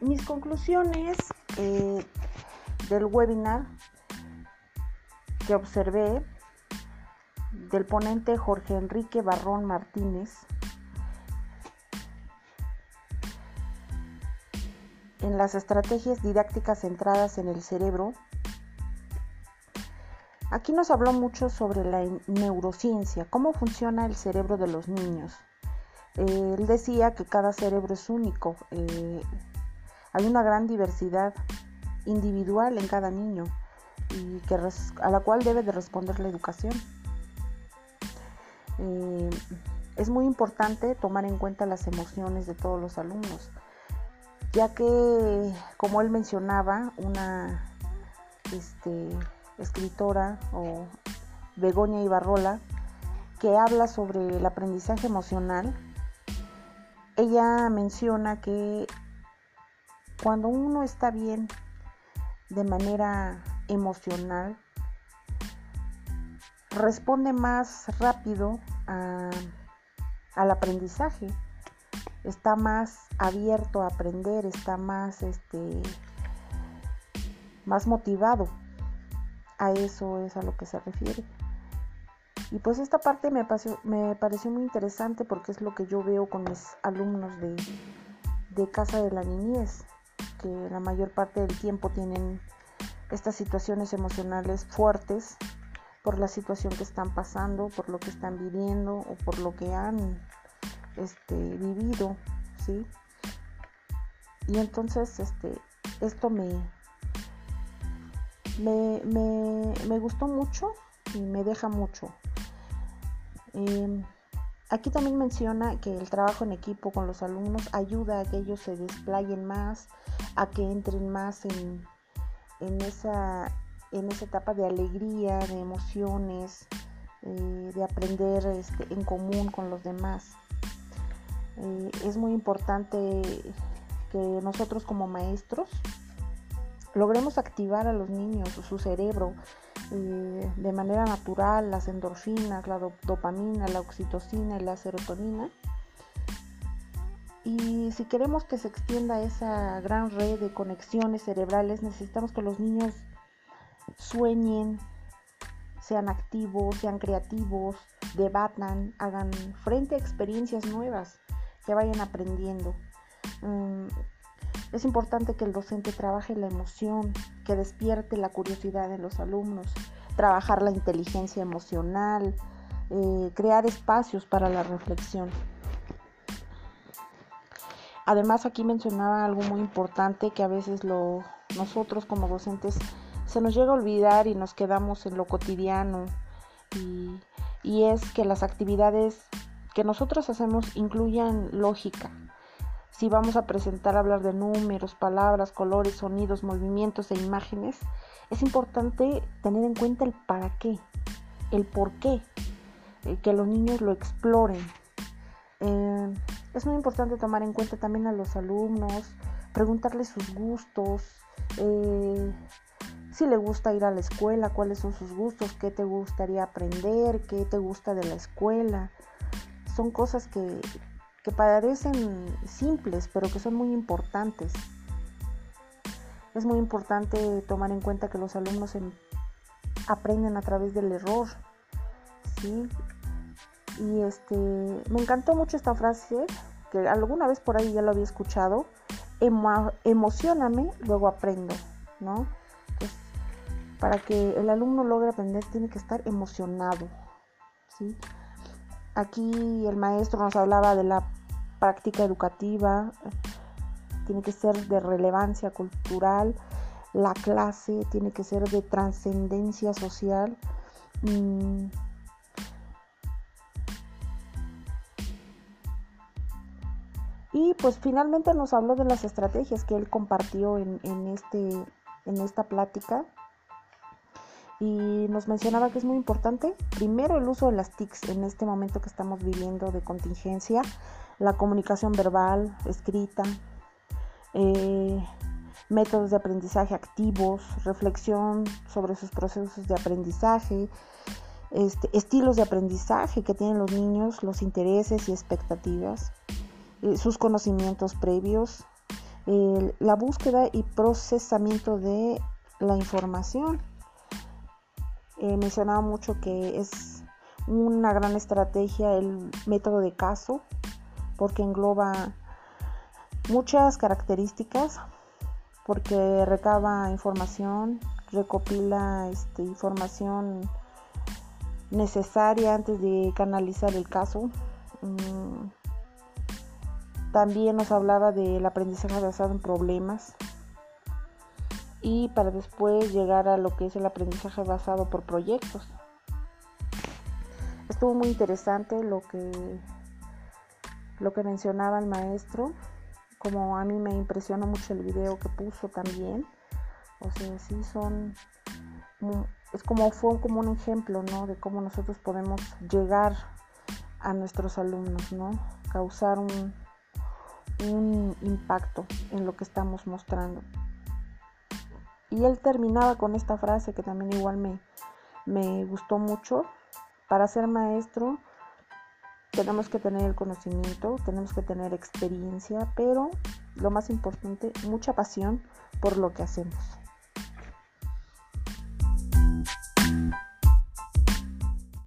mis conclusiones eh, del webinar que observé del ponente Jorge Enrique Barrón Martínez en las estrategias didácticas centradas en el cerebro. Aquí nos habló mucho sobre la neurociencia, cómo funciona el cerebro de los niños. Eh, él decía que cada cerebro es único, eh, hay una gran diversidad individual en cada niño y que a la cual debe de responder la educación. Eh, es muy importante tomar en cuenta las emociones de todos los alumnos, ya que, como él mencionaba, una este, escritora o Begoña Ibarrola, que habla sobre el aprendizaje emocional, ella menciona que cuando uno está bien de manera emocional, responde más rápido al aprendizaje, está más abierto a aprender, está más, este, más motivado. A eso es a lo que se refiere. Y pues esta parte me pareció, muy interesante porque es lo que yo veo con mis alumnos de Casa de la Niñez, que la mayor parte del tiempo tienen estas situaciones emocionales fuertes por la situación que están pasando, por lo que están viviendo o por lo que han este, vivido, ¿sí? Y entonces este, esto me, me, me gustó mucho y me deja mucho. Em, aquí también menciona que el trabajo en equipo con los alumnos ayuda a que ellos se desplayen más, a que entren más en, en, esa, en esa etapa de alegría, de emociones, eh, de aprender este, en común con los demás. Eh, es muy importante que nosotros como maestros logremos activar a los niños, su cerebro, eh, de manera natural las endorfinas, la dopamina, la oxitocina y la serotonina. Y si queremos que se extienda esa gran red de conexiones cerebrales, necesitamos que los niños sueñen, sean activos, sean creativos, debatan, hagan frente a experiencias nuevas, que vayan aprendiendo. Mm, es importante que el docente trabaje la emoción, que despierte la curiosidad en los alumnos, trabajar la inteligencia emocional, eh, crear espacios para la reflexión. Además aquí mencionaba algo muy importante que a veces nosotros como docentes se nos llega a olvidar y nos quedamos en lo cotidiano y es que las actividades que nosotros hacemos incluyan lógica, si vamos a presentar, hablar de números, palabras, colores, sonidos, movimientos e imágenes, es importante tener en cuenta el para qué, el por qué, eh, que los niños lo exploren. Eh, es muy importante tomar en cuenta también a los alumnos, preguntarles sus gustos, eh, si le gusta ir a la escuela, cuáles son sus gustos, qué te gustaría aprender, qué te gusta de la escuela. Son cosas que, que parecen simples, pero que son muy importantes. Es muy importante tomar en cuenta que los alumnos aprenden a través del error. ¿sí? Y este, me encantó mucho esta frase, que alguna vez por ahí ya lo había escuchado. Emo emocioname, luego aprendo. ¿no? para que el alumno logre aprender tiene que estar emocionado. ¿sí? Aquí el maestro nos hablaba de la práctica educativa, tiene que ser de relevancia cultural, la clase tiene que ser de trascendencia social. Mm. Y pues finalmente nos habló de las estrategias que él compartió en, este, en esta plática. Y nos mencionaba que es muy importante, primero el uso de las TICs en este momento que estamos viviendo de contingencia, la comunicación verbal, escrita, eh, métodos de aprendizaje activos, reflexión sobre sus procesos de aprendizaje, este, estilos de aprendizaje que tienen los niños, los intereses y expectativas, eh, sus conocimientos previos, la búsqueda y procesamiento de la información. Eh, mencionaba mucho que es una gran estrategia el método de caso porque engloba muchas características porque recaba información recopila este, información necesaria antes de canalizar el caso mm, también nos hablaba del aprendizaje basado en problemas y para después llegar a lo que es el aprendizaje basado por proyectos. Estuvo muy interesante lo que lo que mencionaba el maestro, como a mí me impresionó mucho el video que puso también. O sea, sí son es como fue como un ejemplo, ¿no? De cómo nosotros podemos llegar a nuestros alumnos, ¿no? Causar un, un impacto en lo que estamos mostrando. Y él terminaba con esta frase que también igual me, me gustó mucho. Para ser maestro tenemos que tener el conocimiento, tenemos que tener experiencia, pero lo más importante, mucha pasión por lo que hacemos.